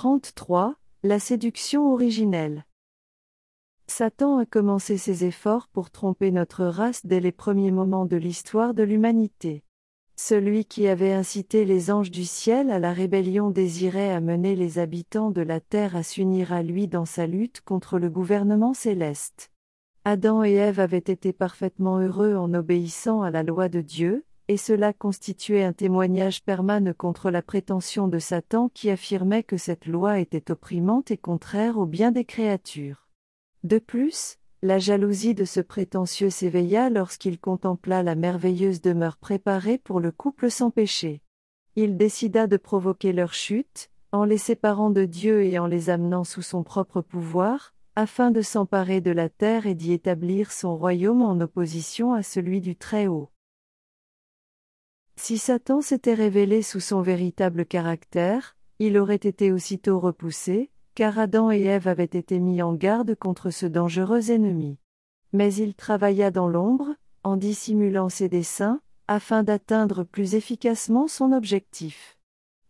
33. La séduction originelle. Satan a commencé ses efforts pour tromper notre race dès les premiers moments de l'histoire de l'humanité. Celui qui avait incité les anges du ciel à la rébellion désirait amener les habitants de la terre à s'unir à lui dans sa lutte contre le gouvernement céleste. Adam et Ève avaient été parfaitement heureux en obéissant à la loi de Dieu, et cela constituait un témoignage permanent contre la prétention de Satan qui affirmait que cette loi était opprimante et contraire au bien des créatures. De plus, la jalousie de ce prétentieux s'éveilla lorsqu'il contempla la merveilleuse demeure préparée pour le couple sans péché. Il décida de provoquer leur chute, en les séparant de Dieu et en les amenant sous son propre pouvoir, afin de s'emparer de la terre et d'y établir son royaume en opposition à celui du Très-Haut. Si Satan s'était révélé sous son véritable caractère, il aurait été aussitôt repoussé, car Adam et Ève avaient été mis en garde contre ce dangereux ennemi. Mais il travailla dans l'ombre, en dissimulant ses desseins, afin d'atteindre plus efficacement son objectif.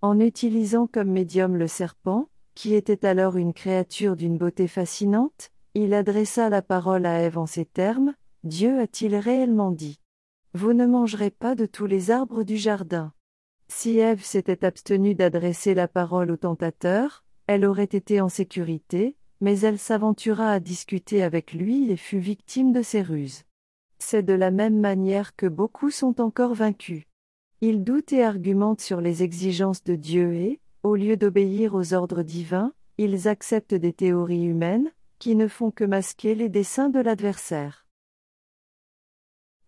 En utilisant comme médium le serpent, qui était alors une créature d'une beauté fascinante, il adressa la parole à Ève en ces termes, Dieu a-t-il réellement dit? Vous ne mangerez pas de tous les arbres du jardin. Si Ève s'était abstenue d'adresser la parole au tentateur, elle aurait été en sécurité, mais elle s'aventura à discuter avec lui et fut victime de ses ruses. C'est de la même manière que beaucoup sont encore vaincus. Ils doutent et argumentent sur les exigences de Dieu et, au lieu d'obéir aux ordres divins, ils acceptent des théories humaines, qui ne font que masquer les desseins de l'adversaire.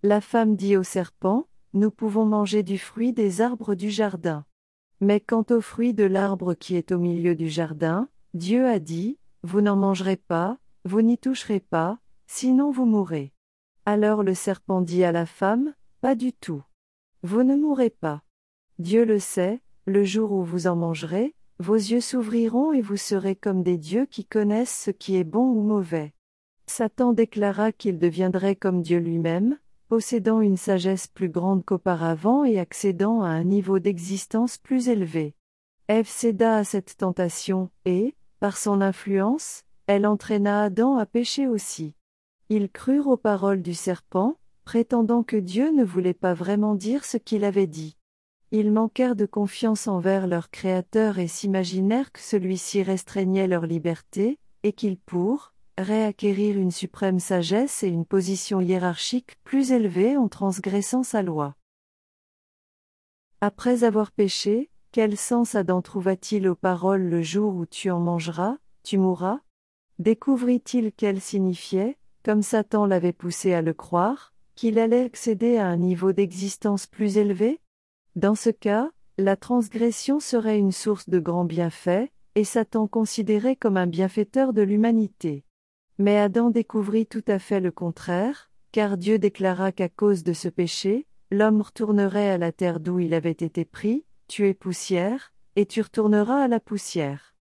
La femme dit au serpent, Nous pouvons manger du fruit des arbres du jardin. Mais quant au fruit de l'arbre qui est au milieu du jardin, Dieu a dit, Vous n'en mangerez pas, vous n'y toucherez pas, sinon vous mourrez. Alors le serpent dit à la femme, Pas du tout. Vous ne mourrez pas. Dieu le sait, le jour où vous en mangerez, vos yeux s'ouvriront et vous serez comme des dieux qui connaissent ce qui est bon ou mauvais. Satan déclara qu'il deviendrait comme Dieu lui-même, possédant une sagesse plus grande qu'auparavant et accédant à un niveau d'existence plus élevé. Ève céda à cette tentation, et, par son influence, elle entraîna Adam à pécher aussi. Ils crurent aux paroles du serpent, prétendant que Dieu ne voulait pas vraiment dire ce qu'il avait dit. Ils manquèrent de confiance envers leur Créateur et s'imaginèrent que celui-ci restreignait leur liberté, et qu'ils pourrent, réacquérir une suprême sagesse et une position hiérarchique plus élevée en transgressant sa loi. Après avoir péché, quel sens Adam trouva-t-il aux paroles le jour où tu en mangeras, tu mourras? Découvrit-il qu'elles signifiaient, comme Satan l'avait poussé à le croire, qu'il allait accéder à un niveau d'existence plus élevé? Dans ce cas, la transgression serait une source de grands bienfaits, et Satan considéré comme un bienfaiteur de l'humanité. Mais Adam découvrit tout à fait le contraire, car Dieu déclara qu'à cause de ce péché, l'homme retournerait à la terre d'où il avait été pris, tu es poussière, et tu retourneras à la poussière.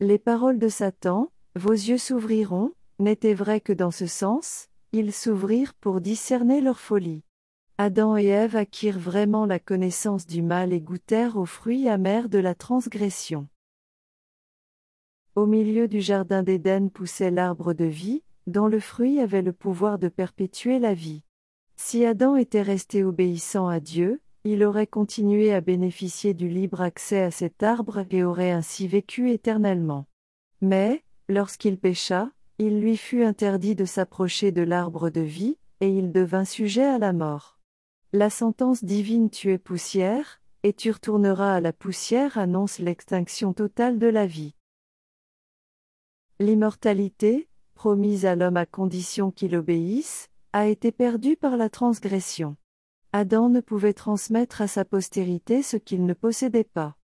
Les paroles de Satan, vos yeux s'ouvriront, n'étaient vraies que dans ce sens, ils s'ouvrirent pour discerner leur folie. Adam et Ève acquirent vraiment la connaissance du mal et goûtèrent aux fruits amers de la transgression. Au milieu du jardin d'Éden poussait l'arbre de vie, dont le fruit avait le pouvoir de perpétuer la vie. Si Adam était resté obéissant à Dieu, il aurait continué à bénéficier du libre accès à cet arbre et aurait ainsi vécu éternellement. Mais, lorsqu'il pécha, il lui fut interdit de s'approcher de l'arbre de vie, et il devint sujet à la mort. La sentence divine tu es poussière, et tu retourneras à la poussière annonce l'extinction totale de la vie. L'immortalité, promise à l'homme à condition qu'il obéisse, a été perdue par la transgression. Adam ne pouvait transmettre à sa postérité ce qu'il ne possédait pas.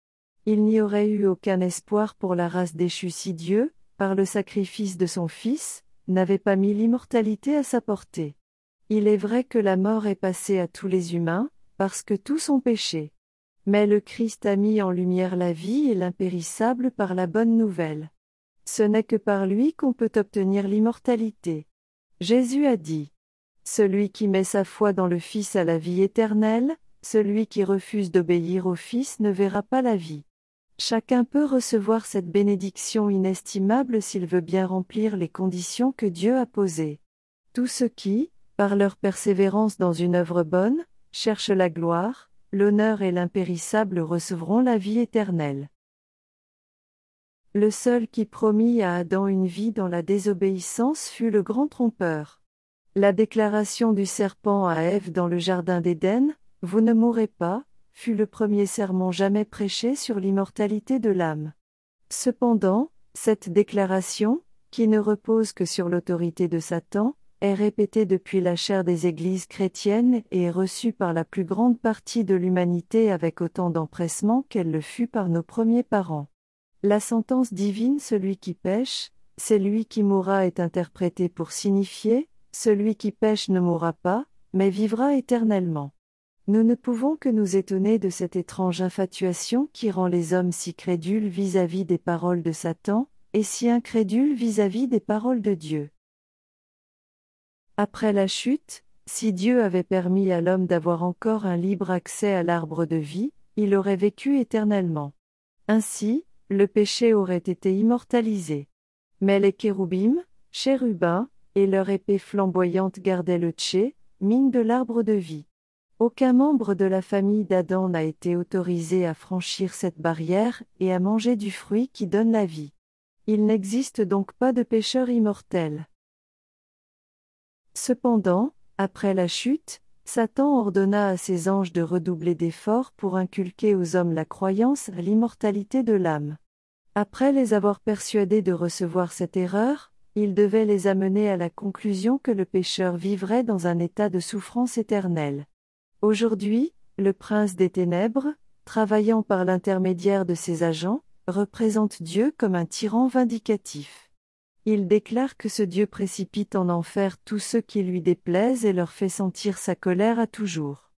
Il n'y aurait eu aucun espoir pour la race déchue si Dieu, par le sacrifice de son Fils, n'avait pas mis l'immortalité à sa portée. Il est vrai que la mort est passée à tous les humains, parce que tous ont péché. Mais le Christ a mis en lumière la vie et l'impérissable par la bonne nouvelle. Ce n'est que par lui qu'on peut obtenir l'immortalité. Jésus a dit. Celui qui met sa foi dans le Fils a la vie éternelle, celui qui refuse d'obéir au Fils ne verra pas la vie. Chacun peut recevoir cette bénédiction inestimable s'il veut bien remplir les conditions que Dieu a posées. Tous ceux qui, par leur persévérance dans une œuvre bonne, cherchent la gloire, l'honneur et l'impérissable recevront la vie éternelle. Le seul qui promit à Adam une vie dans la désobéissance fut le grand trompeur. La déclaration du serpent à Ève dans le jardin d'Éden, Vous ne mourrez pas, fut le premier sermon jamais prêché sur l'immortalité de l'âme. Cependant, cette déclaration, qui ne repose que sur l'autorité de Satan, est répétée depuis la chair des églises chrétiennes et est reçue par la plus grande partie de l'humanité avec autant d'empressement qu'elle le fut par nos premiers parents. La sentence divine Celui qui pêche, c'est lui qui mourra est interprétée pour signifier, celui qui pêche ne mourra pas, mais vivra éternellement. Nous ne pouvons que nous étonner de cette étrange infatuation qui rend les hommes si crédules vis-à-vis des paroles de Satan, et si incrédules vis-à-vis des paroles de Dieu. Après la chute, si Dieu avait permis à l'homme d'avoir encore un libre accès à l'arbre de vie, il aurait vécu éternellement. Ainsi, le péché aurait été immortalisé. Mais les kéroubim, chérubins, et leur épée flamboyante gardaient le tché, mine de l'arbre de vie. Aucun membre de la famille d'Adam n'a été autorisé à franchir cette barrière et à manger du fruit qui donne la vie. Il n'existe donc pas de pécheur immortel. Cependant, après la chute, Satan ordonna à ses anges de redoubler d'efforts pour inculquer aux hommes la croyance à l'immortalité de l'âme. Après les avoir persuadés de recevoir cette erreur, il devait les amener à la conclusion que le pécheur vivrait dans un état de souffrance éternelle. Aujourd'hui, le prince des ténèbres, travaillant par l'intermédiaire de ses agents, représente Dieu comme un tyran vindicatif. Il déclare que ce Dieu précipite en enfer tous ceux qui lui déplaisent et leur fait sentir sa colère à toujours.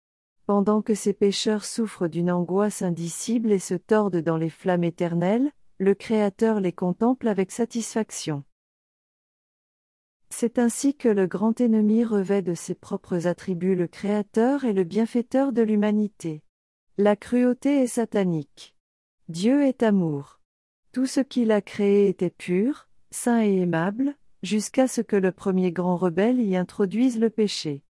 Pendant que ces pécheurs souffrent d'une angoisse indicible et se tordent dans les flammes éternelles, le Créateur les contemple avec satisfaction. C'est ainsi que le grand ennemi revêt de ses propres attributs le Créateur et le bienfaiteur de l'humanité. La cruauté est satanique. Dieu est amour. Tout ce qu'il a créé était pur, saint et aimable, jusqu'à ce que le premier grand rebelle y introduise le péché.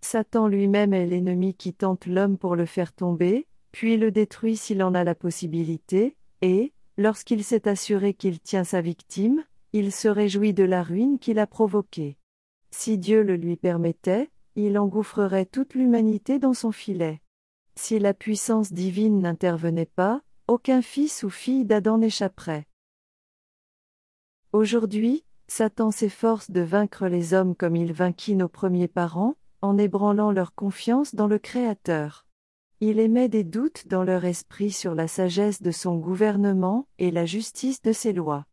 Satan lui-même est l'ennemi qui tente l'homme pour le faire tomber, puis le détruit s'il en a la possibilité, et, lorsqu'il s'est assuré qu'il tient sa victime, il se réjouit de la ruine qu'il a provoquée. Si Dieu le lui permettait, il engouffrerait toute l'humanité dans son filet. Si la puissance divine n'intervenait pas, aucun fils ou fille d'Adam n'échapperait. Aujourd'hui, Satan s'efforce de vaincre les hommes comme il vainquit nos premiers parents, en ébranlant leur confiance dans le Créateur. Il émet des doutes dans leur esprit sur la sagesse de son gouvernement et la justice de ses lois.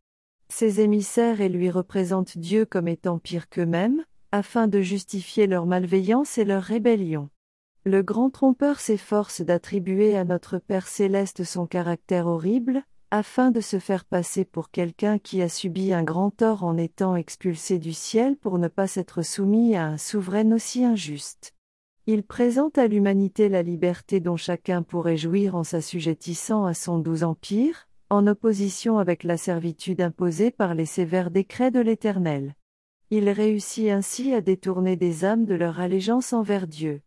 Ses émissaires et lui représentent Dieu comme étant pire qu'eux-mêmes, afin de justifier leur malveillance et leur rébellion. Le grand trompeur s'efforce d'attribuer à notre Père céleste son caractère horrible, afin de se faire passer pour quelqu'un qui a subi un grand tort en étant expulsé du ciel pour ne pas s'être soumis à un souverain aussi injuste. Il présente à l'humanité la liberté dont chacun pourrait jouir en s'assujettissant à son doux empire, en opposition avec la servitude imposée par les sévères décrets de l'Éternel. Il réussit ainsi à détourner des âmes de leur allégeance envers Dieu.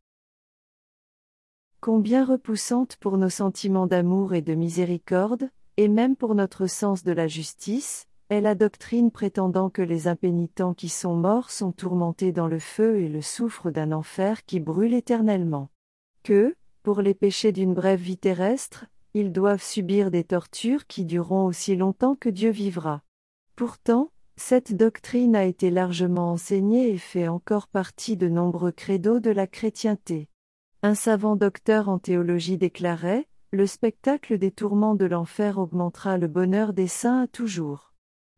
Combien repoussante pour nos sentiments d'amour et de miséricorde, et même pour notre sens de la justice, est la doctrine prétendant que les impénitents qui sont morts sont tourmentés dans le feu et le souffre d'un enfer qui brûle éternellement. Que, pour les péchés d'une brève vie terrestre, ils doivent subir des tortures qui dureront aussi longtemps que Dieu vivra. Pourtant, cette doctrine a été largement enseignée et fait encore partie de nombreux credos de la chrétienté. Un savant docteur en théologie déclarait, Le spectacle des tourments de l'enfer augmentera le bonheur des saints à toujours.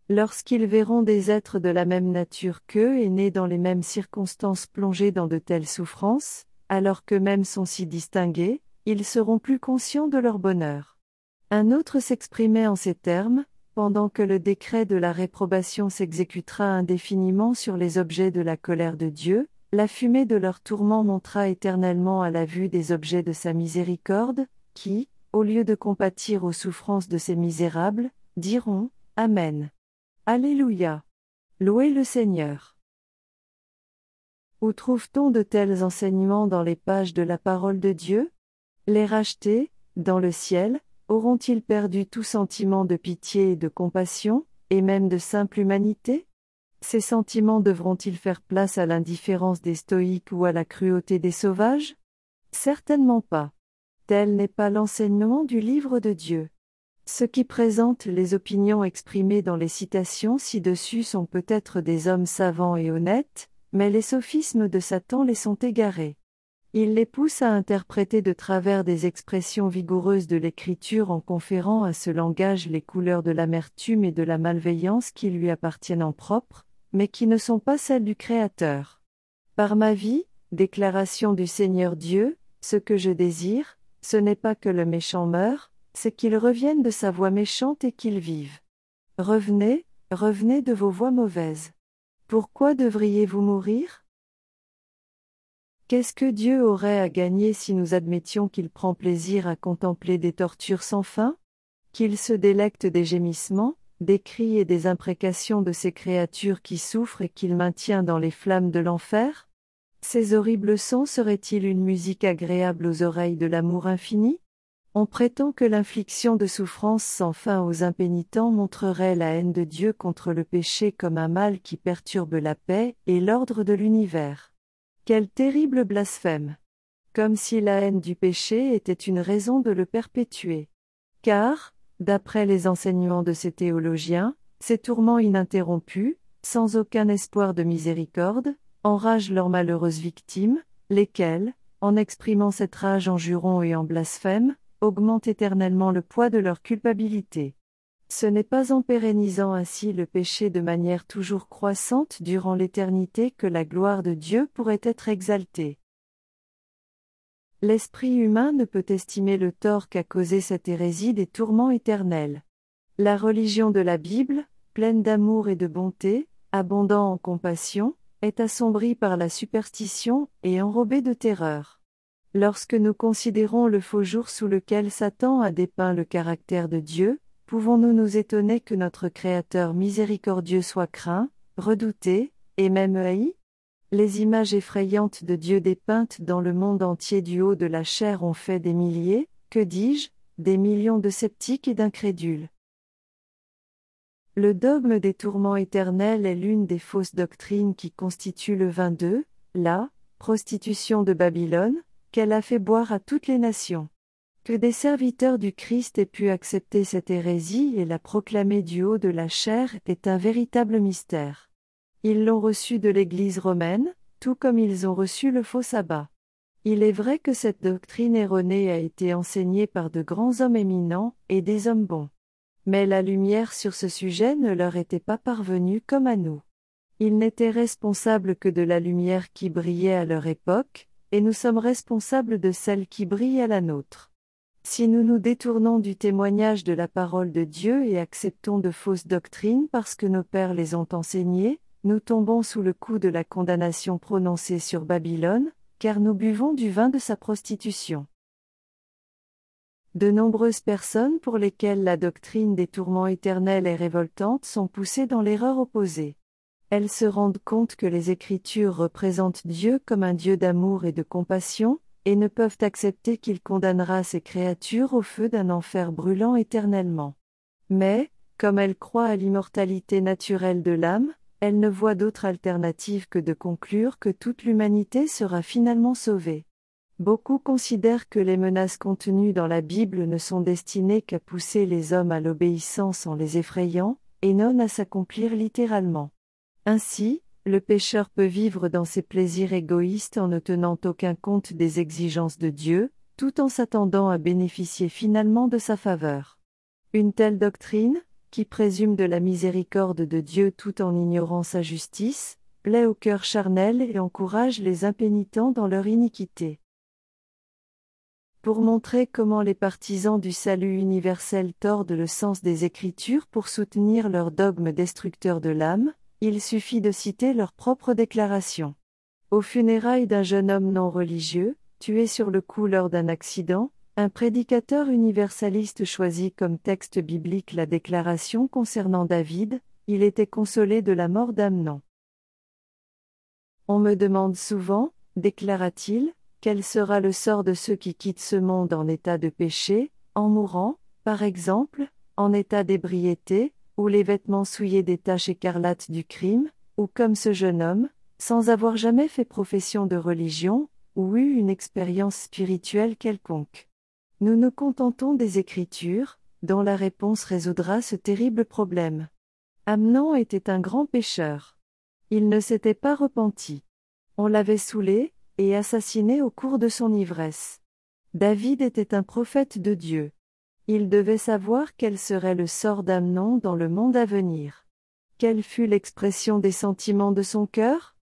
Lorsqu'ils verront des êtres de la même nature qu'eux et nés dans les mêmes circonstances plongés dans de telles souffrances, alors qu'eux-mêmes sont si distingués, ils seront plus conscients de leur bonheur. Un autre s'exprimait en ces termes, pendant que le décret de la réprobation s'exécutera indéfiniment sur les objets de la colère de Dieu, la fumée de leur tourment montera éternellement à la vue des objets de sa miséricorde, qui, au lieu de compatir aux souffrances de ces misérables, diront Amen. Alléluia. Louez le Seigneur. Où trouve-t-on de tels enseignements dans les pages de la parole de Dieu? Les rachetés, dans le ciel, auront-ils perdu tout sentiment de pitié et de compassion, et même de simple humanité? Ces sentiments devront-ils faire place à l'indifférence des stoïques ou à la cruauté des sauvages? Certainement pas. Tel n'est pas l'enseignement du livre de Dieu. Ceux qui présentent les opinions exprimées dans les citations ci-dessus sont peut-être des hommes savants et honnêtes, mais les sophismes de Satan les sont égarés. Il les pousse à interpréter de travers des expressions vigoureuses de l'Écriture en conférant à ce langage les couleurs de l'amertume et de la malveillance qui lui appartiennent en propre, mais qui ne sont pas celles du Créateur. Par ma vie, déclaration du Seigneur Dieu, ce que je désire, ce n'est pas que le méchant meure, c'est qu'il revienne de sa voie méchante et qu'il vive. Revenez, revenez de vos voies mauvaises. Pourquoi devriez-vous mourir? Qu'est-ce que Dieu aurait à gagner si nous admettions qu'il prend plaisir à contempler des tortures sans fin? Qu'il se délecte des gémissements, des cris et des imprécations de ces créatures qui souffrent et qu'il maintient dans les flammes de l'enfer? Ces horribles sons seraient-ils une musique agréable aux oreilles de l'amour infini? On prétend que l'infliction de souffrances sans fin aux impénitents montrerait la haine de Dieu contre le péché comme un mal qui perturbe la paix et l'ordre de l'univers. Quel terrible blasphème. Comme si la haine du péché était une raison de le perpétuer. Car, d'après les enseignements de ces théologiens, ces tourments ininterrompus, sans aucun espoir de miséricorde, enragent leurs malheureuses victimes, lesquelles, en exprimant cette rage en jurons et en blasphème, augmentent éternellement le poids de leur culpabilité. Ce n'est pas en pérennisant ainsi le péché de manière toujours croissante durant l'éternité que la gloire de Dieu pourrait être exaltée. L'esprit humain ne peut estimer le tort qu'a causé cette hérésie des tourments éternels. La religion de la Bible, pleine d'amour et de bonté, abondant en compassion, est assombrie par la superstition et enrobée de terreur. Lorsque nous considérons le faux jour sous lequel Satan a dépeint le caractère de Dieu, pouvons-nous nous étonner que notre Créateur miséricordieux soit craint, redouté, et même haï? Les images effrayantes de Dieu dépeintes dans le monde entier du haut de la chair ont fait des milliers, que dis-je, des millions de sceptiques et d'incrédules. Le dogme des tourments éternels est l'une des fausses doctrines qui constituent le 22, la prostitution de Babylone, qu'elle a fait boire à toutes les nations. Que des serviteurs du Christ aient pu accepter cette hérésie et la proclamer du haut de la chair est un véritable mystère. Ils l'ont reçu de l'Église romaine, tout comme ils ont reçu le faux sabbat. Il est vrai que cette doctrine erronée a été enseignée par de grands hommes éminents et des hommes bons. Mais la lumière sur ce sujet ne leur était pas parvenue comme à nous. Ils n'étaient responsables que de la lumière qui brillait à leur époque, et nous sommes responsables de celle qui brille à la nôtre. Si nous nous détournons du témoignage de la parole de Dieu et acceptons de fausses doctrines parce que nos pères les ont enseignées, nous tombons sous le coup de la condamnation prononcée sur Babylone, car nous buvons du vin de sa prostitution. De nombreuses personnes pour lesquelles la doctrine des tourments éternels est révoltante sont poussées dans l'erreur opposée. Elles se rendent compte que les Écritures représentent Dieu comme un Dieu d'amour et de compassion, et ne peuvent accepter qu'il condamnera ces créatures au feu d'un enfer brûlant éternellement. Mais, comme elles croient à l'immortalité naturelle de l'âme, elles ne voient d'autre alternative que de conclure que toute l'humanité sera finalement sauvée. Beaucoup considèrent que les menaces contenues dans la Bible ne sont destinées qu'à pousser les hommes à l'obéissance en les effrayant, et non à s'accomplir littéralement. Ainsi, le pécheur peut vivre dans ses plaisirs égoïstes en ne tenant aucun compte des exigences de Dieu, tout en s'attendant à bénéficier finalement de sa faveur. Une telle doctrine, qui présume de la miséricorde de Dieu tout en ignorant sa justice, plaît au cœur charnel et encourage les impénitents dans leur iniquité. Pour montrer comment les partisans du salut universel tordent le sens des Écritures pour soutenir leur dogme destructeur de l'âme, il suffit de citer leur propre déclaration. Au funérailles d'un jeune homme non religieux, tué sur le coup lors d'un accident, Un prédicateur universaliste choisit comme texte biblique la déclaration concernant David, il était consolé de la mort d'Amnon. On me demande souvent, déclara-t-il, quel sera le sort de ceux qui quittent ce monde en état de péché, en mourant, par exemple, en état d'ébriété, ou les vêtements souillés des taches écarlates du crime, ou comme ce jeune homme, sans avoir jamais fait profession de religion, ou eu une expérience spirituelle quelconque? Nous nous contentons des Écritures, dont la réponse résoudra ce terrible problème. Amnon était un grand pécheur. Il ne s'était pas repenti. On l'avait saoulé, et assassiné au cours de son ivresse. David était un prophète de Dieu. Il devait savoir quel serait le sort d'Amnon dans le monde à venir. Quelle fut l'expression des sentiments de son cœur?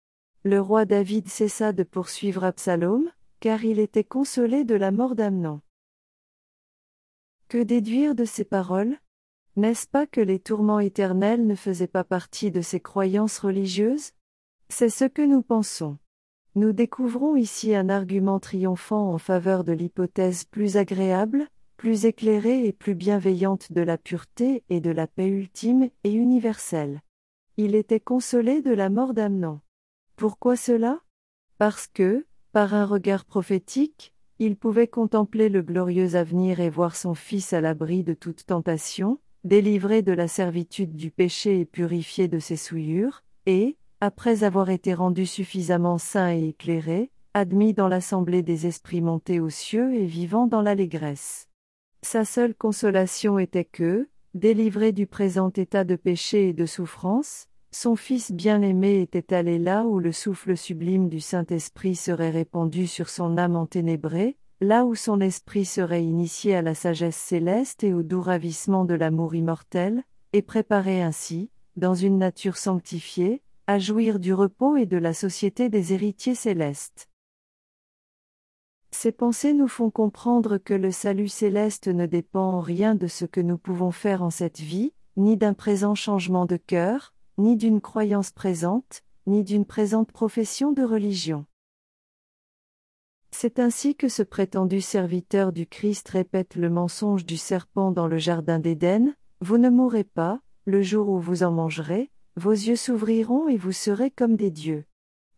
Le roi David cessa de poursuivre Absalom, car il était consolé de la mort d'Amnon. Que déduire de ces paroles? N'est-ce pas que les tourments éternels ne faisaient pas partie de ses croyances religieuses? C'est ce que nous pensons. Nous découvrons ici un argument triomphant en faveur de l'hypothèse plus agréable, plus éclairée et plus bienveillante de la pureté et de la paix ultime et universelle. Il était consolé de la mort d'Amnon. Pourquoi cela? Parce que, par un regard prophétique, il pouvait contempler le glorieux avenir et voir son Fils à l'abri de toute tentation, délivré de la servitude du péché et purifié de ses souillures, et, après avoir été rendu suffisamment saint et éclairé, admis dans l'assemblée des esprits montés aux cieux et vivant dans l'allégresse. Sa seule consolation était que, délivré du présent état de péché et de souffrance, son Fils bien-aimé était allé là où le souffle sublime du Saint-Esprit serait répandu sur son âme enténébrée, là où son esprit serait initié à la sagesse céleste et au doux ravissement de l'amour immortel, et préparé ainsi, dans une nature sanctifiée, à jouir du repos et de la société des héritiers célestes. Ces pensées nous font comprendre que le salut céleste ne dépend en rien de ce que nous pouvons faire en cette vie, ni d'un présent changement de cœur, ni d'une croyance présente, ni d'une présente profession de religion. C'est ainsi que ce prétendu serviteur du Christ répète le mensonge du serpent dans le Jardin d'Éden, Vous ne mourrez pas, le jour où vous en mangerez, vos yeux s'ouvriront et vous serez comme des dieux.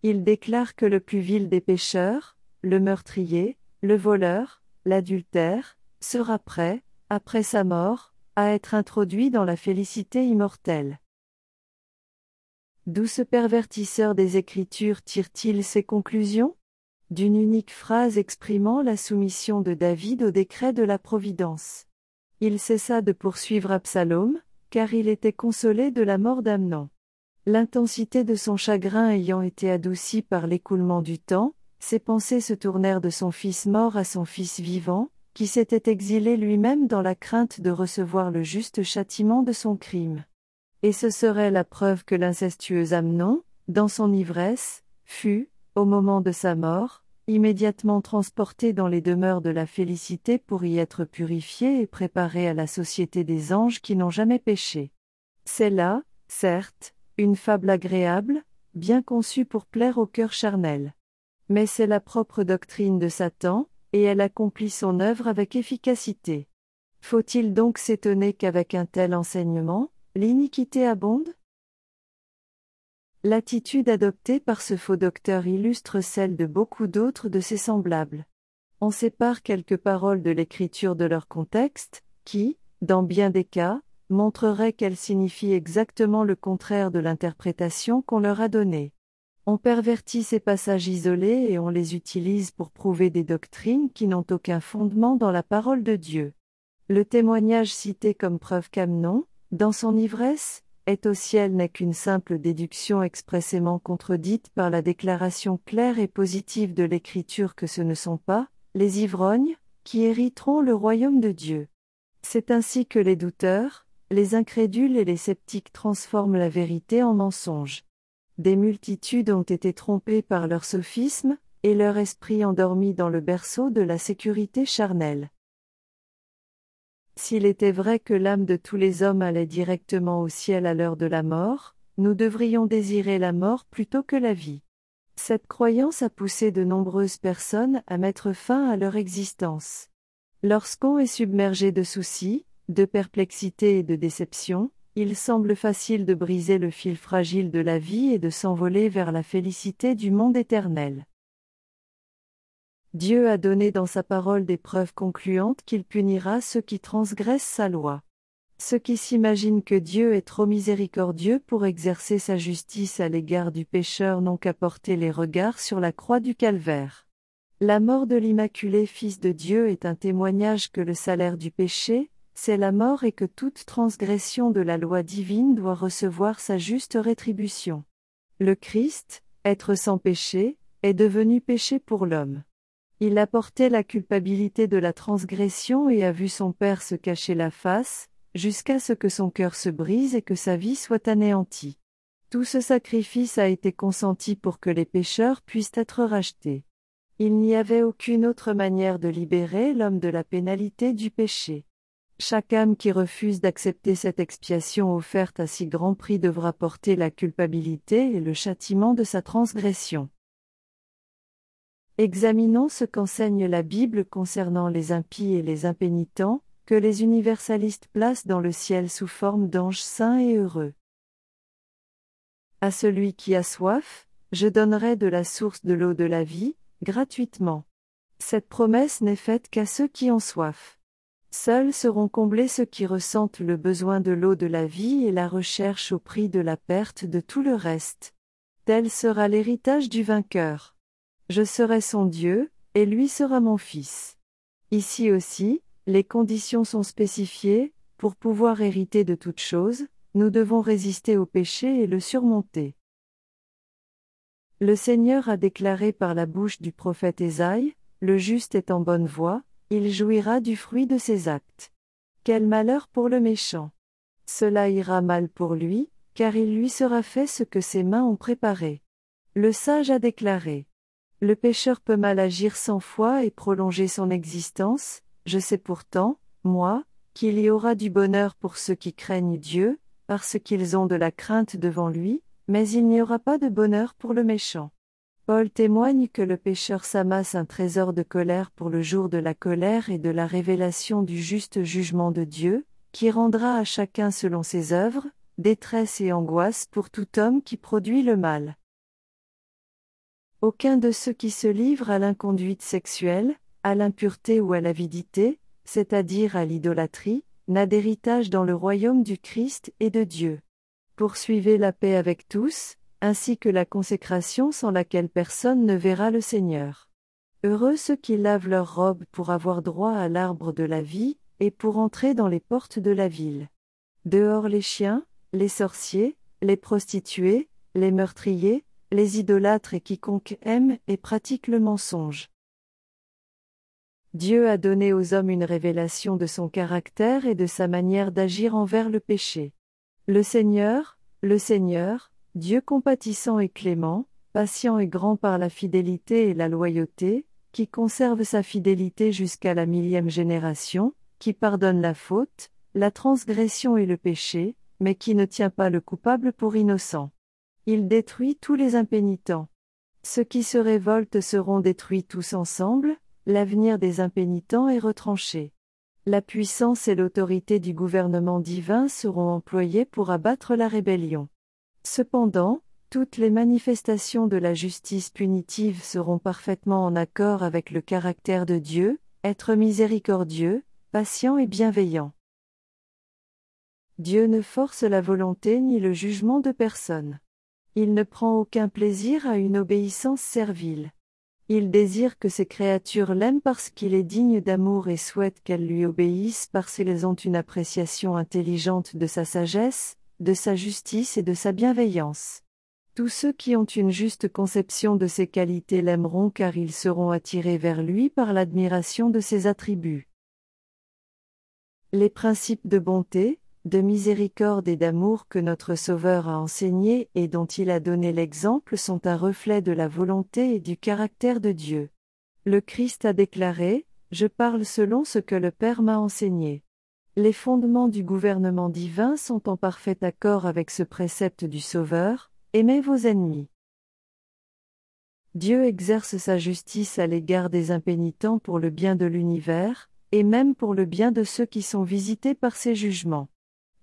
Il déclare que le plus vil des pécheurs, le meurtrier, le voleur, l'adultère, sera prêt, après sa mort, à être introduit dans la félicité immortelle. D'où ce pervertisseur des Écritures tire-t-il ses conclusions? D'une unique phrase exprimant la soumission de David au décret de la Providence. Il cessa de poursuivre Absalom, car il était consolé de la mort d'Amnon. L'intensité de son chagrin ayant été adoucie par l'écoulement du temps, ses pensées se tournèrent de son fils mort à son fils vivant, qui s'était exilé lui-même dans la crainte de recevoir le juste châtiment de son crime. Et ce serait la preuve que l'incestueux Amnon, dans son ivresse, fut, au moment de sa mort, immédiatement transporté dans les demeures de la félicité pour y être purifié et préparé à la société des anges qui n'ont jamais péché. C'est là, certes, une fable agréable, bien conçue pour plaire au cœur charnel. Mais c'est la propre doctrine de Satan, et elle accomplit son œuvre avec efficacité. Faut-il donc s'étonner qu'avec un tel enseignement, l'iniquité abonde? L'attitude adoptée par ce faux docteur illustre celle de beaucoup d'autres de ses semblables. On sépare quelques paroles de l'écriture de leur contexte, qui, dans bien des cas, montreraient qu'elles signifient exactement le contraire de l'interprétation qu'on leur a donnée. On pervertit ces passages isolés et on les utilise pour prouver des doctrines qui n'ont aucun fondement dans la parole de Dieu. Le témoignage cité comme preuve qu'Amnon, dans son ivresse, est au ciel n'est qu'une simple déduction expressément contredite par la déclaration claire et positive de l'Écriture que ce ne sont pas, les ivrognes, qui hériteront le royaume de Dieu. C'est ainsi que les douteurs, les incrédules et les sceptiques transforment la vérité en mensonge. Des multitudes ont été trompées par leur sophisme, et leur esprit endormi dans le berceau de la sécurité charnelle. S'il était vrai que l'âme de tous les hommes allait directement au ciel à l'heure de la mort, nous devrions désirer la mort plutôt que la vie. Cette croyance a poussé de nombreuses personnes à mettre fin à leur existence. Lorsqu'on est submergé de soucis, de perplexité et de déception, il semble facile de briser le fil fragile de la vie et de s'envoler vers la félicité du monde éternel. Dieu a donné dans sa parole des preuves concluantes qu'il punira ceux qui transgressent sa loi. Ceux qui s'imaginent que Dieu est trop miséricordieux pour exercer sa justice à l'égard du pécheur n'ont qu'à porter les regards sur la croix du calvaire. La mort de l'Immaculé Fils de Dieu est un témoignage que le salaire du péché, c'est la mort et que toute transgression de la loi divine doit recevoir sa juste rétribution. Le Christ, être sans péché, est devenu péché pour l'homme. Il a porté la culpabilité de la transgression et a vu son Père se cacher la face, jusqu'à ce que son cœur se brise et que sa vie soit anéantie. Tout ce sacrifice a été consenti pour que les pécheurs puissent être rachetés. Il n'y avait aucune autre manière de libérer l'homme de la pénalité du péché. Chaque âme qui refuse d'accepter cette expiation offerte à si grand prix devra porter la culpabilité et le châtiment de sa transgression. Examinons ce qu'enseigne la Bible concernant les impies et les impénitents, que les universalistes placent dans le ciel sous forme d'anges saints et heureux. À celui qui a soif, je donnerai de la source de l'eau de la vie, gratuitement. Cette promesse n'est faite qu'à ceux qui ont soif. Seuls seront comblés ceux qui ressentent le besoin de l'eau de la vie et la recherche au prix de la perte de tout le reste. Tel sera l'héritage du vainqueur. Je serai son Dieu, et lui sera mon fils. Ici aussi, les conditions sont spécifiées, pour pouvoir hériter de toutes choses, nous devons résister au péché et le surmonter. Le Seigneur a déclaré par la bouche du prophète Ésaïe, Le juste est en bonne voie, il jouira du fruit de ses actes. Quel malheur pour le méchant. Cela ira mal pour lui, car il lui sera fait ce que ses mains ont préparé. Le sage a déclaré. Le pécheur peut mal agir sans foi et prolonger son existence, je sais pourtant, moi, qu'il y aura du bonheur pour ceux qui craignent Dieu, parce qu'ils ont de la crainte devant lui, mais il n'y aura pas de bonheur pour le méchant. Paul témoigne que le pécheur s'amasse un trésor de colère pour le jour de la colère et de la révélation du juste jugement de Dieu, qui rendra à chacun selon ses œuvres, détresse et angoisse pour tout homme qui produit le mal. Aucun de ceux qui se livrent à l'inconduite sexuelle, à l'impureté ou à l'avidité, c'est-à-dire à, l'idolâtrie, n'a d'héritage dans le royaume du Christ et de Dieu. Poursuivez la paix avec tous, ainsi que la consécration sans laquelle personne ne verra le Seigneur. Heureux ceux qui lavent leurs robes pour avoir droit à l'arbre de la vie, et pour entrer dans les portes de la ville. Dehors les chiens, les sorciers, les prostituées, les meurtriers, les idolâtres et quiconque aime et pratique le mensonge. Dieu a donné aux hommes une révélation de son caractère et de sa manière d'agir envers le péché. Le Seigneur, le Seigneur, Dieu compatissant et clément, patient et grand par la fidélité et la loyauté, qui conserve sa fidélité jusqu'à la millième génération, qui pardonne la faute, la transgression et le péché, mais qui ne tient pas le coupable pour innocent. Il détruit tous les impénitents. Ceux qui se révoltent seront détruits tous ensemble, l'avenir des impénitents est retranché. La puissance et l'autorité du gouvernement divin seront employées pour abattre la rébellion. Cependant, toutes les manifestations de la justice punitive seront parfaitement en accord avec le caractère de Dieu, être miséricordieux, patient et bienveillant. Dieu ne force la volonté ni le jugement de personne. Il ne prend aucun plaisir à une obéissance servile. Il désire que ses créatures l'aiment parce qu'il est digne d'amour et souhaite qu'elles lui obéissent parce qu'elles ont une appréciation intelligente de sa sagesse, de sa justice et de sa bienveillance. Tous ceux qui ont une juste conception de ses qualités l'aimeront car ils seront attirés vers lui par l'admiration de ses attributs. Les principes de bonté, de miséricorde et d'amour que notre Sauveur a enseignés et dont il a donné l'exemple sont un reflet de la volonté et du caractère de Dieu. Le Christ a déclaré, Je parle selon ce que le Père m'a enseigné. Les fondements du gouvernement divin sont en parfait accord avec ce précepte du Sauveur, aimez vos ennemis. Dieu exerce sa justice à l'égard des impénitents pour le bien de l'univers, et même pour le bien de ceux qui sont visités par ses jugements.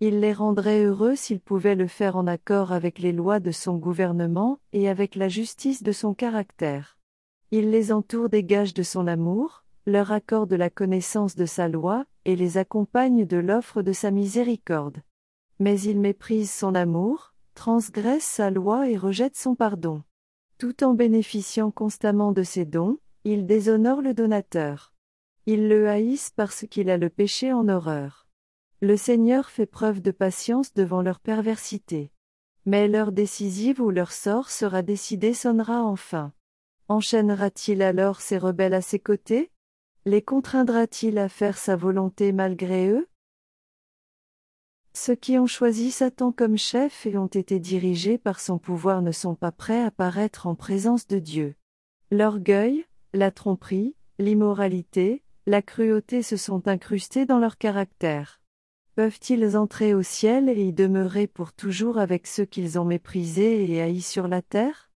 Il les rendrait heureux s'ils pouvaient le faire en accord avec les lois de son gouvernement et avec la justice de son caractère. Il les entoure des gages de son amour, leur accorde la connaissance de sa loi, et les accompagne de l'offre de sa miséricorde. Mais il méprise son amour, transgresse sa loi et rejette son pardon. Tout en bénéficiant constamment de ses dons, il déshonore le donateur. Ils le haïssent parce qu'il a le péché en horreur. Le Seigneur fait preuve de patience devant leur perversité. Mais l'heure décisive où leur sort sera décidé sonnera enfin. Enchaînera-t-il alors ses rebelles à ses côtés? Les contraindra-t-il à faire sa volonté malgré eux? Ceux qui ont choisi Satan comme chef et ont été dirigés par son pouvoir ne sont pas prêts à paraître en présence de Dieu. L'orgueil, la tromperie, l'immoralité, la cruauté se sont incrustés dans leur caractère. Peuvent-ils entrer au ciel et y demeurer pour toujours avec ceux qu'ils ont méprisés et haïs sur la terre?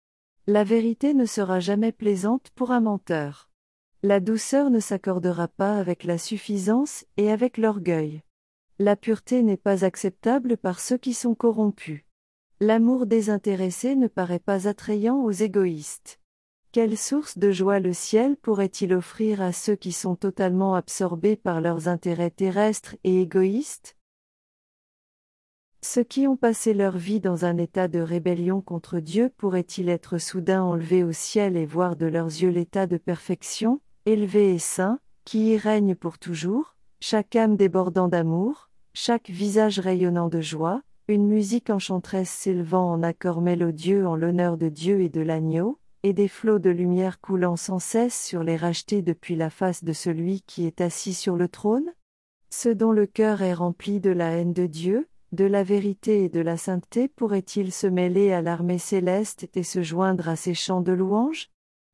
La vérité ne sera jamais plaisante pour un menteur. La douceur ne s'accordera pas avec la suffisance et avec l'orgueil. La pureté n'est pas acceptable par ceux qui sont corrompus. L'amour désintéressé ne paraît pas attrayant aux égoïstes. Quelle source de joie le ciel pourrait-il offrir à ceux qui sont totalement absorbés par leurs intérêts terrestres et égoïstes? Ceux qui ont passé leur vie dans un état de rébellion contre Dieu pourraient-ils être soudain enlevés au ciel et voir de leurs yeux l'état de perfection, élevé et saint, qui y règne pour toujours, chaque âme débordant d'amour, chaque visage rayonnant de joie, une musique enchanteresse s'élevant en accord mélodieux en l'honneur de Dieu et de l'agneau, et des flots de lumière coulant sans cesse sur les rachetés depuis la face de celui qui est assis sur le trône? Ceux dont le cœur est rempli de la haine de Dieu, de la vérité et de la sainteté pourraient-ils se mêler à l'armée céleste et se joindre à ces chants de louange?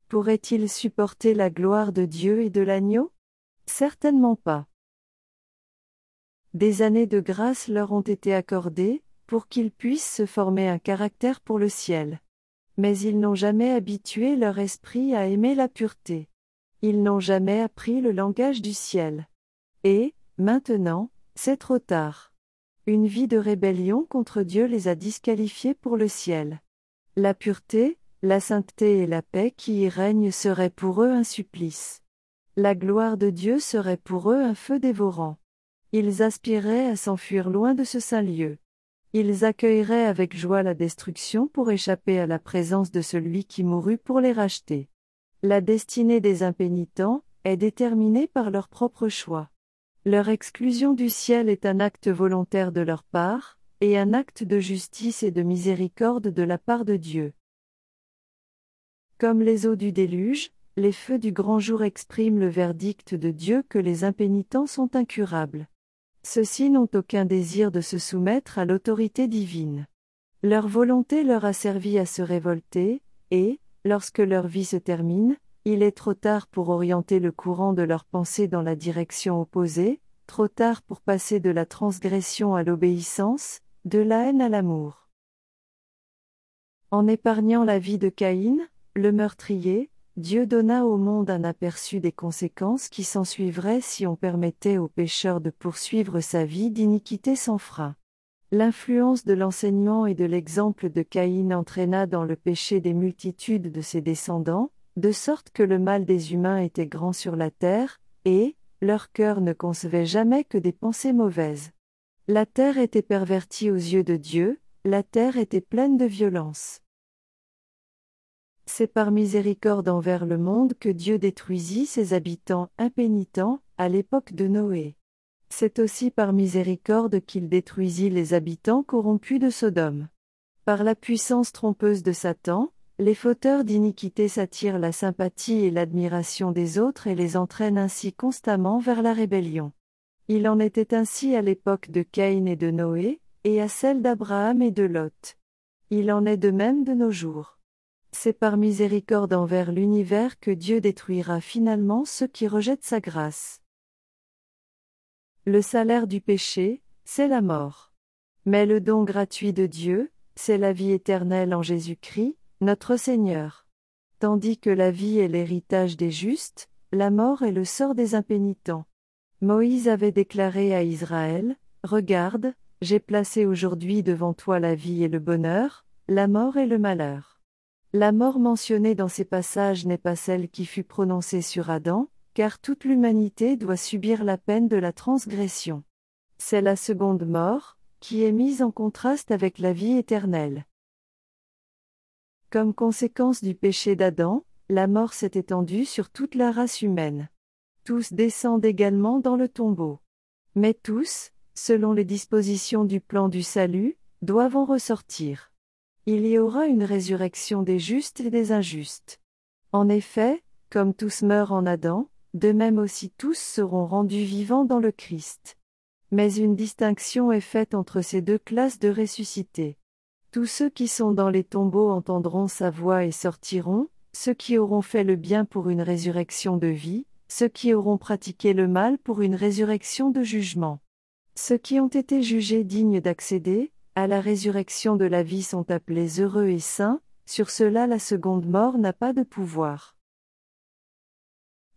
Pourraient-ils supporter la gloire de Dieu et de l'agneau? Certainement pas. Des années de grâce leur ont été accordées, pour qu'ils puissent se former un caractère pour le ciel mais ils n'ont jamais habitué leur esprit à aimer la pureté. Ils n'ont jamais appris le langage du ciel. Et, maintenant, c'est trop tard. Une vie de rébellion contre Dieu les a disqualifiés pour le ciel. La pureté, la sainteté et la paix qui y règnent seraient pour eux un supplice. La gloire de Dieu serait pour eux un feu dévorant. Ils aspireraient à s'enfuir loin de ce saint lieu. Ils accueilleraient avec joie la destruction pour échapper à la présence de celui qui mourut pour les racheter. La destinée des impénitents est déterminée par leur propre choix. Leur exclusion du ciel est un acte volontaire de leur part, et un acte de justice et de miséricorde de la part de Dieu. Comme les eaux du déluge, les feux du grand jour expriment le verdict de Dieu que les impénitents sont incurables. Ceux-ci n'ont aucun désir de se soumettre à l'autorité divine. Leur volonté leur a servi à se révolter, et, lorsque leur vie se termine, il est trop tard pour orienter le courant de leurs pensées dans la direction opposée, trop tard pour passer de la transgression à l'obéissance, de la haine à l'amour. En épargnant la vie de Caïn, le meurtrier, Dieu donna au monde un aperçu des conséquences qui s'ensuivraient si on permettait au pécheur de poursuivre sa vie d'iniquité sans frein. L'influence de l'enseignement et de l'exemple de Caïn entraîna dans le péché des multitudes de ses descendants, de sorte que le mal des humains était grand sur la terre, et, leur cœur ne concevait jamais que des pensées mauvaises. La terre était pervertie aux yeux de Dieu, la terre était pleine de violence. C'est par miséricorde envers le monde que Dieu détruisit ses habitants impénitents, à l'époque de Noé. C'est aussi par miséricorde qu'il détruisit les habitants corrompus de Sodome. Par la puissance trompeuse de Satan, les fauteurs d'iniquité s'attirent la sympathie et l'admiration des autres et les entraînent ainsi constamment vers la rébellion. Il en était ainsi à l'époque de Caïn et de Noé, et à celle d'Abraham et de Lot. Il en est de même de nos jours. C'est par miséricorde envers l'univers que Dieu détruira finalement ceux qui rejettent sa grâce. Le salaire du péché, c'est la mort. Mais le don gratuit de Dieu, c'est la vie éternelle en Jésus-Christ, notre Seigneur. Tandis que la vie est l'héritage des justes, la mort est le sort des impénitents. Moïse avait déclaré à Israël, Regarde, j'ai placé aujourd'hui devant toi la vie et le bonheur, la mort et le malheur. La mort mentionnée dans ces passages n'est pas celle qui fut prononcée sur Adam, car toute l'humanité doit subir la peine de la transgression. C'est la seconde mort, qui est mise en contraste avec la vie éternelle. Comme conséquence du péché d'Adam, la mort s'est étendue sur toute la race humaine. Tous descendent également dans le tombeau. Mais tous, selon les dispositions du plan du salut, doivent en ressortir. Il y aura une résurrection des justes et des injustes. En effet, comme tous meurent en Adam, de même aussi tous seront rendus vivants dans le Christ. Mais une distinction est faite entre ces deux classes de ressuscités. Tous ceux qui sont dans les tombeaux entendront sa voix et sortiront, ceux qui auront fait le bien pour une résurrection de vie, ceux qui auront pratiqué le mal pour une résurrection de jugement. Ceux qui ont été jugés dignes d'accéder à la résurrection de la vie sont appelés heureux et saints, sur cela la seconde mort n'a pas de pouvoir.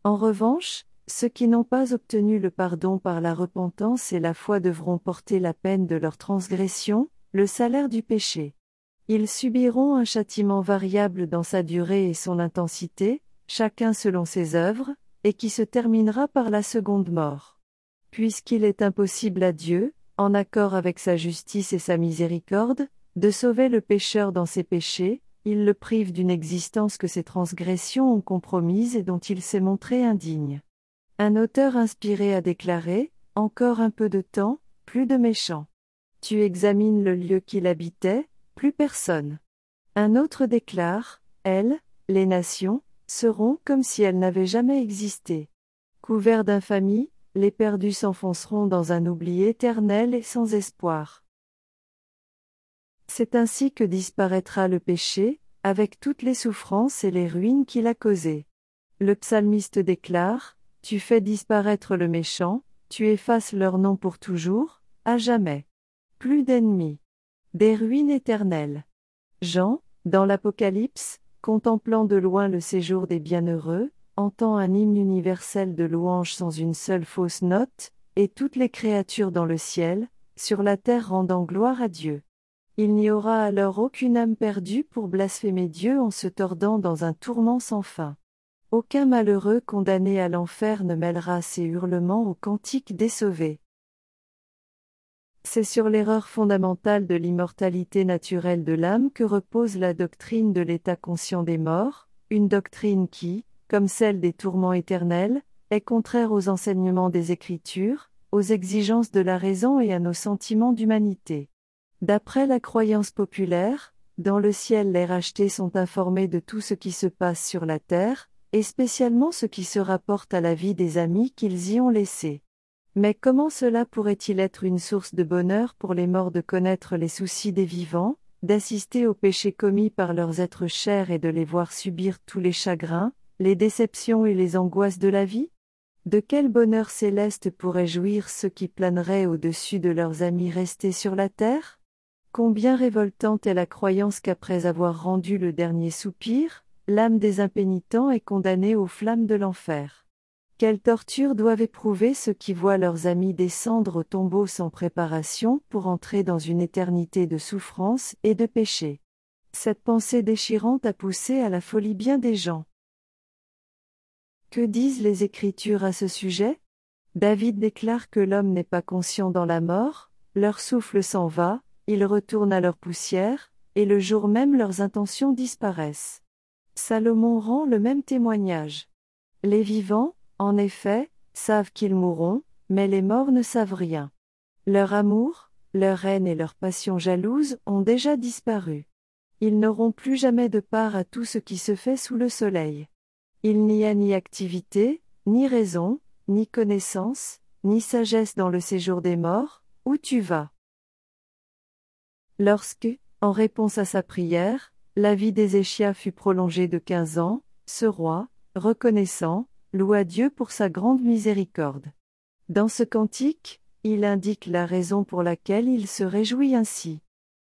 En revanche, ceux qui n'ont pas obtenu le pardon par la repentance et la foi devront porter la peine de leur transgression, le salaire du péché. Ils subiront un châtiment variable dans sa durée et son intensité, chacun selon ses œuvres, et qui se terminera par la seconde mort. Puisqu'il est impossible à Dieu, en accord avec sa justice et sa miséricorde, de sauver le pécheur dans ses péchés, il le prive d'une existence que ses transgressions ont compromise et dont il s'est montré indigne. Un auteur inspiré a déclaré, Encore un peu de temps, plus de méchants. Tu examines le lieu qu'il habitait, plus personne. Un autre déclare, Elles, les nations, seront comme si elles n'avaient jamais existé. Couverts d'infamie, les perdus s'enfonceront dans un oubli éternel et sans espoir. C'est ainsi que disparaîtra le péché, avec toutes les souffrances et les ruines qu'il a causées. Le psalmiste déclare, Tu fais disparaître le méchant, tu effaces leur nom pour toujours, à jamais. Plus d'ennemis. Des ruines éternelles. Jean, dans l'Apocalypse, contemplant de loin le séjour des bienheureux, entend un hymne universel de louange sans une seule fausse note, et toutes les créatures dans le ciel, sur la terre rendant gloire à Dieu. Il n'y aura alors aucune âme perdue pour blasphémer Dieu en se tordant dans un tourment sans fin. Aucun malheureux condamné à l'enfer ne mêlera ses hurlements au cantique des sauvés. C'est sur l'erreur fondamentale de l'immortalité naturelle de l'âme que repose la doctrine de l'état conscient des morts, une doctrine qui, comme celle des tourments éternels, est contraire aux enseignements des Écritures, aux exigences de la raison et à nos sentiments d'humanité. D'après la croyance populaire, dans le ciel les rachetés sont informés de tout ce qui se passe sur la terre, et spécialement ce qui se rapporte à la vie des amis qu'ils y ont laissés. Mais comment cela pourrait-il être une source de bonheur pour les morts de connaître les soucis des vivants, d'assister aux péchés commis par leurs êtres chers et de les voir subir tous les chagrins, les déceptions et les angoisses de la vie? De quel bonheur céleste pourraient jouir ceux qui planeraient au-dessus de leurs amis restés sur la terre? Combien révoltante est la croyance qu'après avoir rendu le dernier soupir, l'âme des impénitents est condamnée aux flammes de l'enfer. Quelle torture doivent éprouver ceux qui voient leurs amis descendre au tombeau sans préparation pour entrer dans une éternité de souffrance et de péché. Cette pensée déchirante a poussé à la folie bien des gens. Que disent les Écritures à ce sujet? David déclare que l'homme n'est pas conscient dans la mort, leur souffle s'en va, ils retournent à leur poussière, et le jour même leurs intentions disparaissent. Salomon rend le même témoignage. Les vivants, en effet, savent qu'ils mourront, mais les morts ne savent rien. Leur amour, leur haine et leur passion jalouse ont déjà disparu. Ils n'auront plus jamais de part à tout ce qui se fait sous le soleil. Il n'y a ni activité, ni raison, ni connaissance, ni sagesse dans le séjour des morts, où tu vas. Lorsque, en réponse à sa prière, la vie d'Ézéchia fut prolongée de quinze ans, ce roi, reconnaissant, loua Dieu pour sa grande miséricorde. Dans ce cantique, il indique la raison pour laquelle il se réjouit ainsi.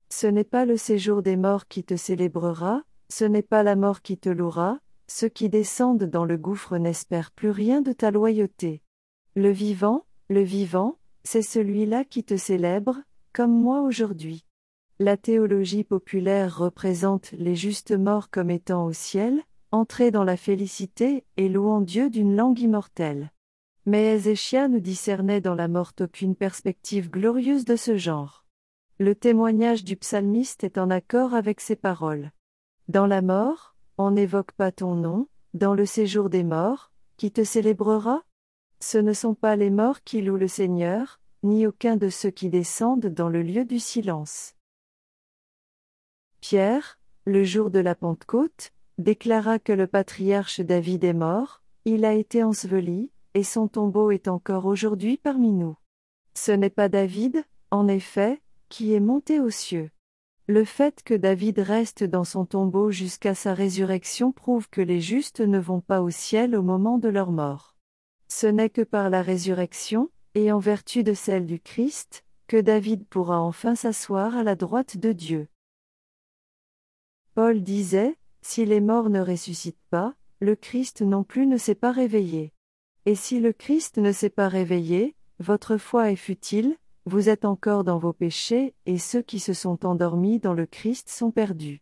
Ce n'est pas le séjour des morts qui te célébrera, ce n'est pas la mort qui te louera, ceux qui descendent dans le gouffre n'espèrent plus rien de ta loyauté. Le vivant, le vivant, c'est celui-là qui te célèbre, comme moi aujourd'hui. La théologie populaire représente les justes morts comme étant au ciel, entrés dans la félicité et louant Dieu d'une langue immortelle. Mais Ézéchia ne discernait dans la morte aucune perspective glorieuse de ce genre. Le témoignage du psalmiste est en accord avec ces paroles. Dans la mort, on n'évoque pas ton nom, dans le séjour des morts, qui te célébrera? Ce ne sont pas les morts qui louent le Seigneur, ni aucun de ceux qui descendent dans le lieu du silence. Pierre, le jour de la Pentecôte, déclara que le patriarche David est mort, il a été enseveli, et son tombeau est encore aujourd'hui parmi nous. Ce n'est pas David, en effet, qui est monté aux cieux. Le fait que David reste dans son tombeau jusqu'à sa résurrection prouve que les justes ne vont pas au ciel au moment de leur mort. Ce n'est que par la résurrection, et en vertu de celle du Christ, que David pourra enfin s'asseoir à la droite de Dieu. Paul disait, Si les morts ne ressuscitent pas, le Christ non plus ne s'est pas réveillé. Et si le Christ ne s'est pas réveillé, votre foi est futile, vous êtes encore dans vos péchés, et ceux qui se sont endormis dans le Christ sont perdus.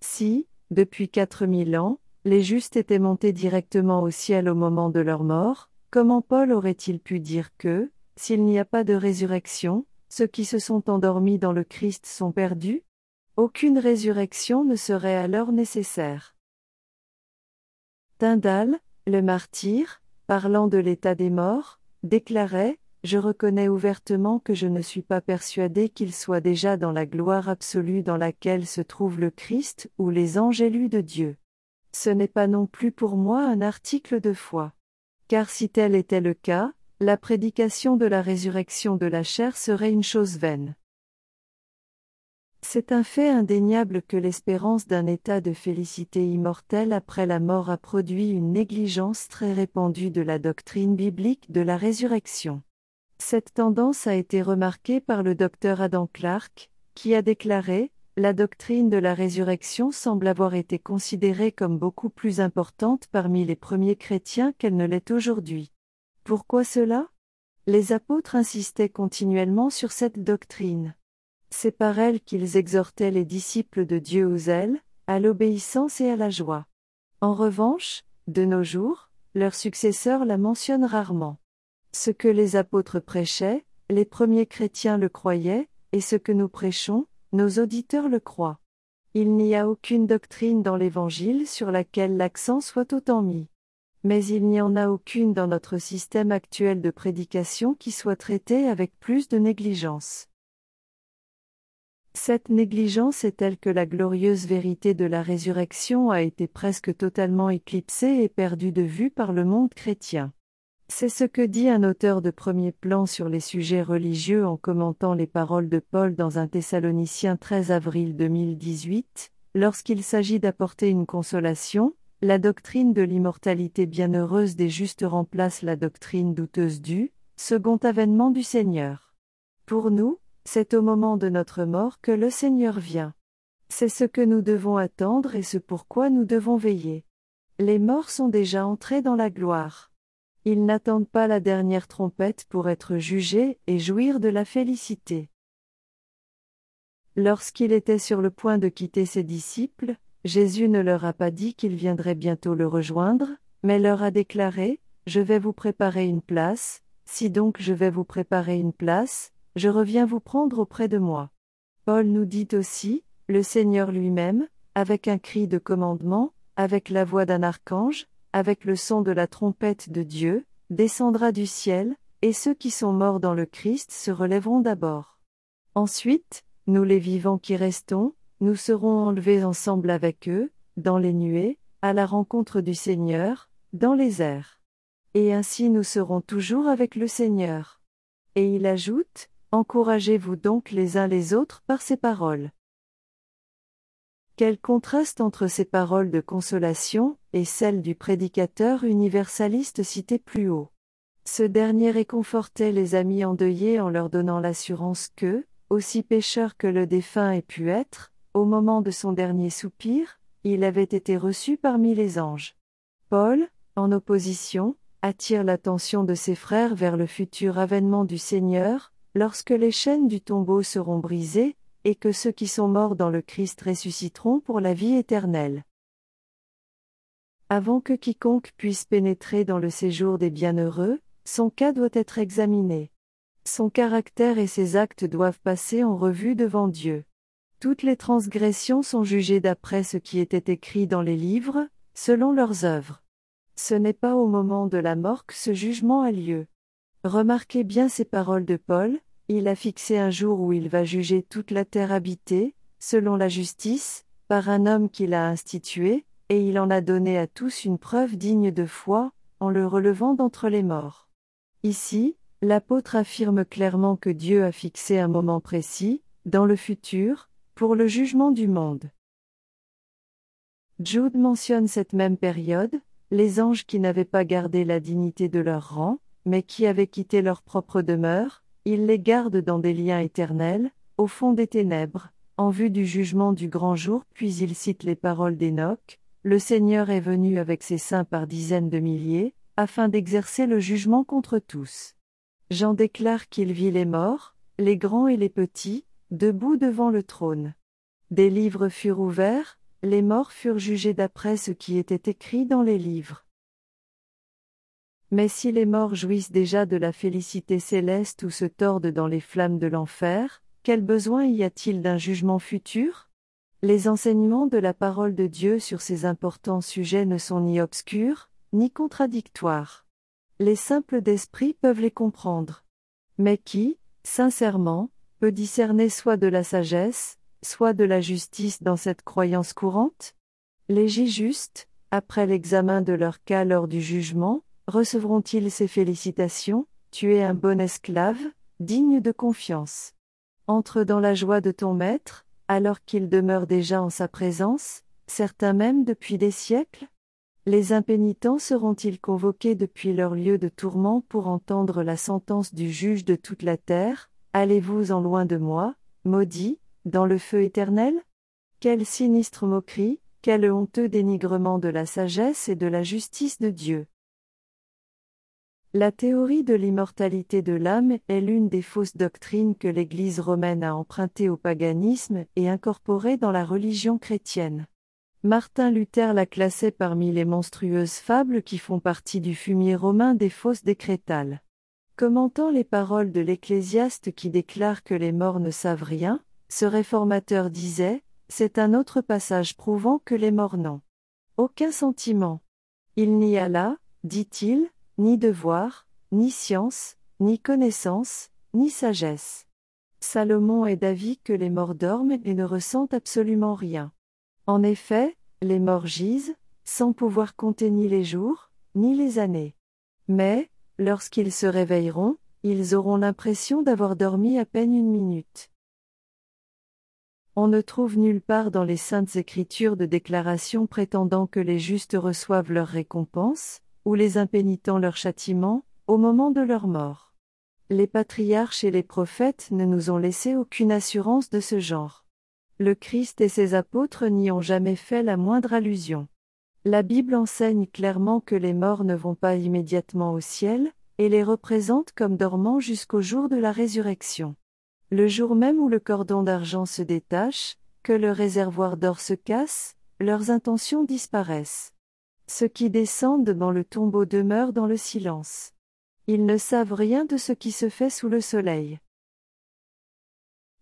Si, depuis quatre mille ans, les justes étaient montés directement au ciel au moment de leur mort, comment Paul aurait-il pu dire que, s'il n'y a pas de résurrection, ceux qui se sont endormis dans le Christ sont perdus? Aucune résurrection ne serait alors nécessaire. Tyndall, le martyr, parlant de l'état des morts, déclarait Je reconnais ouvertement que je ne suis pas persuadé qu'il soit déjà dans la gloire absolue dans laquelle se trouve le Christ ou les anges élus de Dieu. Ce n'est pas non plus pour moi un article de foi. Car si tel était le cas, la prédication de la résurrection de la chair serait une chose vaine. C'est un fait indéniable que l'espérance d'un état de félicité immortelle après la mort a produit une négligence très répandue de la doctrine biblique de la résurrection. Cette tendance a été remarquée par le docteur Adam Clark, qui a déclaré La doctrine de la résurrection semble avoir été considérée comme beaucoup plus importante parmi les premiers chrétiens qu'elle ne l'est aujourd'hui. Pourquoi cela? Les apôtres insistaient continuellement sur cette doctrine. C'est par elle qu'ils exhortaient les disciples de Dieu au zèle, à l'obéissance et à la joie. En revanche, de nos jours, leurs successeurs la mentionnent rarement. Ce que les apôtres prêchaient, les premiers chrétiens le croyaient, et ce que nous prêchons, nos auditeurs le croient. Il n'y a aucune doctrine dans l'Évangile sur laquelle l'accent soit autant mis. Mais il n'y en a aucune dans notre système actuel de prédication qui soit traitée avec plus de négligence. Cette négligence est telle que la glorieuse vérité de la résurrection a été presque totalement éclipsée et perdue de vue par le monde chrétien. C'est ce que dit un auteur de premier plan sur les sujets religieux en commentant les paroles de Paul dans un Thessalonicien 13 avril 2018, lorsqu'il s'agit d'apporter une consolation, la doctrine de l'immortalité bienheureuse des justes remplace la doctrine douteuse du second avènement du Seigneur. Pour nous, c'est au moment de notre mort que le Seigneur vient. C'est ce que nous devons attendre et ce pourquoi nous devons veiller. Les morts sont déjà entrés dans la gloire. Ils n'attendent pas la dernière trompette pour être jugés et jouir de la félicité. Lorsqu'il était sur le point de quitter ses disciples, Jésus ne leur a pas dit qu'il viendrait bientôt le rejoindre, mais leur a déclaré, Je vais vous préparer une place, si donc je vais vous préparer une place, je reviens vous prendre auprès de moi. Paul nous dit aussi, le Seigneur lui-même, avec un cri de commandement, avec la voix d'un archange, avec le son de la trompette de Dieu, descendra du ciel, et ceux qui sont morts dans le Christ se relèveront d'abord. Ensuite, nous les vivants qui restons, nous serons enlevés ensemble avec eux, dans les nuées, à la rencontre du Seigneur, dans les airs. Et ainsi nous serons toujours avec le Seigneur. Et il ajoute, Encouragez-vous donc les uns les autres par ces paroles. Quel contraste entre ces paroles de consolation et celles du prédicateur universaliste cité plus haut. Ce dernier réconfortait les amis endeuillés en leur donnant l'assurance que, aussi pécheur que le défunt ait pu être, au moment de son dernier soupir, il avait été reçu parmi les anges. Paul, en opposition, attire l'attention de ses frères vers le futur avènement du Seigneur, lorsque les chaînes du tombeau seront brisées, et que ceux qui sont morts dans le Christ ressusciteront pour la vie éternelle. Avant que quiconque puisse pénétrer dans le séjour des bienheureux, son cas doit être examiné. Son caractère et ses actes doivent passer en revue devant Dieu. Toutes les transgressions sont jugées d'après ce qui était écrit dans les livres, selon leurs œuvres. Ce n'est pas au moment de la mort que ce jugement a lieu. Remarquez bien ces paroles de Paul, il a fixé un jour où il va juger toute la terre habitée, selon la justice, par un homme qu'il a institué, et il en a donné à tous une preuve digne de foi, en le relevant d'entre les morts. Ici, l'apôtre affirme clairement que Dieu a fixé un moment précis, dans le futur, pour le jugement du monde. Jude mentionne cette même période, les anges qui n'avaient pas gardé la dignité de leur rang, mais qui avaient quitté leur propre demeure, il les garde dans des liens éternels, au fond des ténèbres, en vue du jugement du grand jour, puis il cite les paroles d'Enoch, Le Seigneur est venu avec ses saints par dizaines de milliers, afin d'exercer le jugement contre tous. Jean déclare qu'il vit les morts, les grands et les petits, debout devant le trône. Des livres furent ouverts, les morts furent jugés d'après ce qui était écrit dans les livres. Mais si les morts jouissent déjà de la félicité céleste ou se tordent dans les flammes de l'enfer, quel besoin y a-t-il d'un jugement futur? Les enseignements de la parole de Dieu sur ces importants sujets ne sont ni obscurs, ni contradictoires. Les simples d'esprit peuvent les comprendre. Mais qui, sincèrement, peut discerner soit de la sagesse, soit de la justice dans cette croyance courante? Les justes, après l'examen de leur cas lors du jugement, recevront-ils ces félicitations? Tu es un bon esclave, digne de confiance. Entre dans la joie de ton maître, alors qu'il demeure déjà en sa présence, certains même depuis des siècles? Les impénitents seront-ils convoqués depuis leur lieu de tourment pour entendre la sentence du juge de toute la terre Allez-vous en loin de moi, maudit, dans le feu éternel Quelle sinistre moquerie, quel honteux dénigrement de la sagesse et de la justice de Dieu. La théorie de l'immortalité de l'âme est l'une des fausses doctrines que l'Église romaine a empruntées au paganisme et incorporées dans la religion chrétienne. Martin Luther la classait parmi les monstrueuses fables qui font partie du fumier romain des fausses décrétales. Commentant les paroles de l'Ecclésiaste qui déclare que les morts ne savent rien, ce réformateur disait, c'est un autre passage prouvant que les morts n'ont aucun sentiment. Il n'y a là, dit-il, ni devoir, ni science, ni connaissance, ni sagesse. Salomon est d'avis que les morts dorment et ne ressentent absolument rien. En effet, les morts gisent, sans pouvoir compter ni les jours, ni les années. Mais, lorsqu'ils se réveilleront, ils auront l'impression d'avoir dormi à peine une minute. On ne trouve nulle part dans les saintes écritures de déclaration prétendant que les justes reçoivent leur récompense, ou les impénitents leur châtiment, au moment de leur mort. Les patriarches et les prophètes ne nous ont laissé aucune assurance de ce genre. Le Christ et ses apôtres n'y ont jamais fait la moindre allusion. La Bible enseigne clairement que les morts ne vont pas immédiatement au ciel, et les représente comme dormant jusqu'au jour de la résurrection. Le jour même où le cordon d'argent se détache, que le réservoir d'or se casse, leurs intentions disparaissent. Ceux qui descendent dans le tombeau demeurent dans le silence. Ils ne savent rien de ce qui se fait sous le soleil.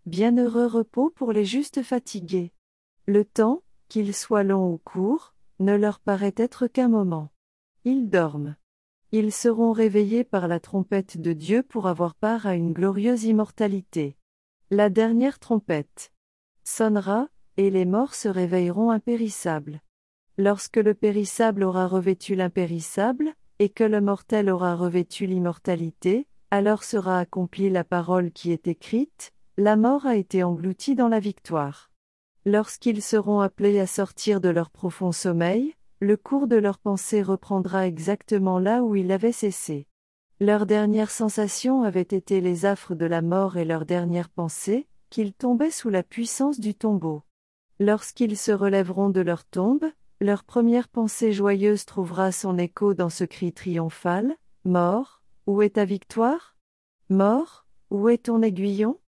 Bienheureux repos pour les justes fatigués. Le temps, qu'il soit long ou court, ne leur paraît être qu'un moment. Ils dorment. Ils seront réveillés par la trompette de Dieu pour avoir part à une glorieuse immortalité. La dernière trompette sonnera, et les morts se réveilleront impérissables. Lorsque le périssable aura revêtu l'impérissable, et que le mortel aura revêtu l'immortalité, alors sera accomplie la parole qui est écrite, la mort a été engloutie dans la victoire. Lorsqu'ils seront appelés à sortir de leur profond sommeil, le cours de leur pensée reprendra exactement là où il avait cessé. Leur dernière sensation avait été les affres de la mort et leur dernière pensée, qu'ils tombaient sous la puissance du tombeau. Lorsqu'ils se relèveront de leur tombe, Leur première pensée joyeuse trouvera son écho dans ce cri triomphal Mort, où est ta victoire? Mort, où est ton aiguillon?